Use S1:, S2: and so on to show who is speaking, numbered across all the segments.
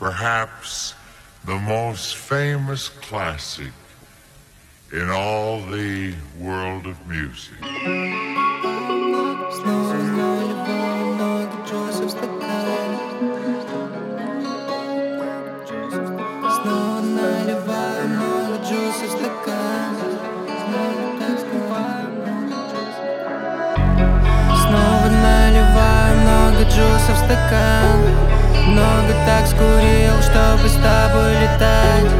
S1: perhaps the most famous classic in all the world of music.
S2: Снова наливаю много джуса в стакан Много так скурил, чтобы с тобой летать.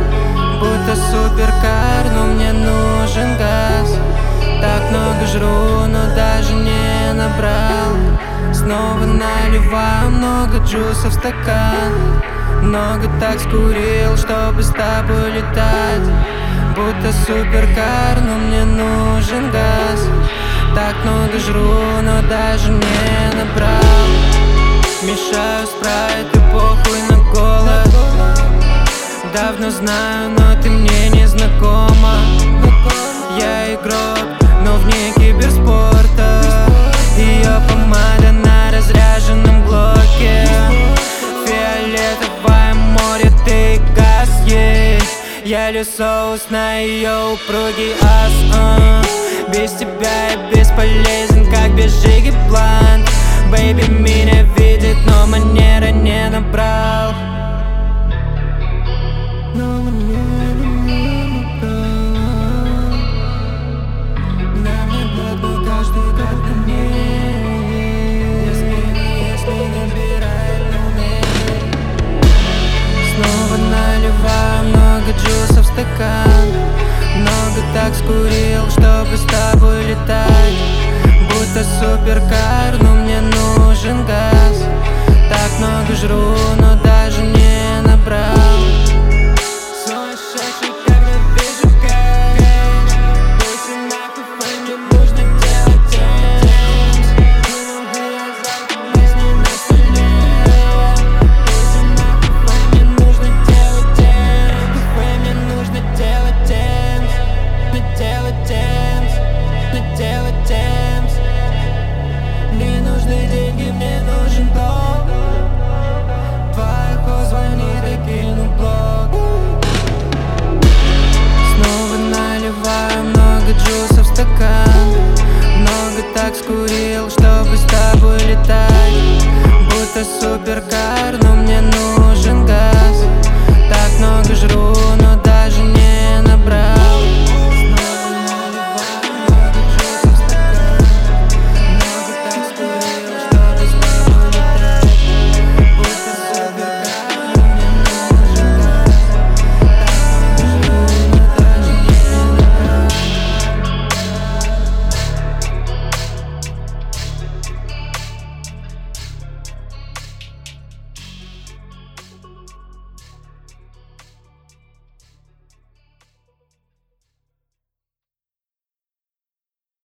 S2: Будто суперкар, но мне нужен газ. Так много жру, но даже не набрал. Снова наливаю много джуса в стакан. Много так скурил, чтобы с тобой летать. Будто суперкар, но мне нужен газ. Так много жру, но даже не набрал Давно знаю, но ты мне не знакома. Я игрок, но вне киберспорта. Ее помада на разряженном глоке Фиолетовое море, ты газ есть Я лью соус на ее упругий ас а. Без тебя я бесполезен, как без Жиги Блант. Бэйби меня скурил, чтобы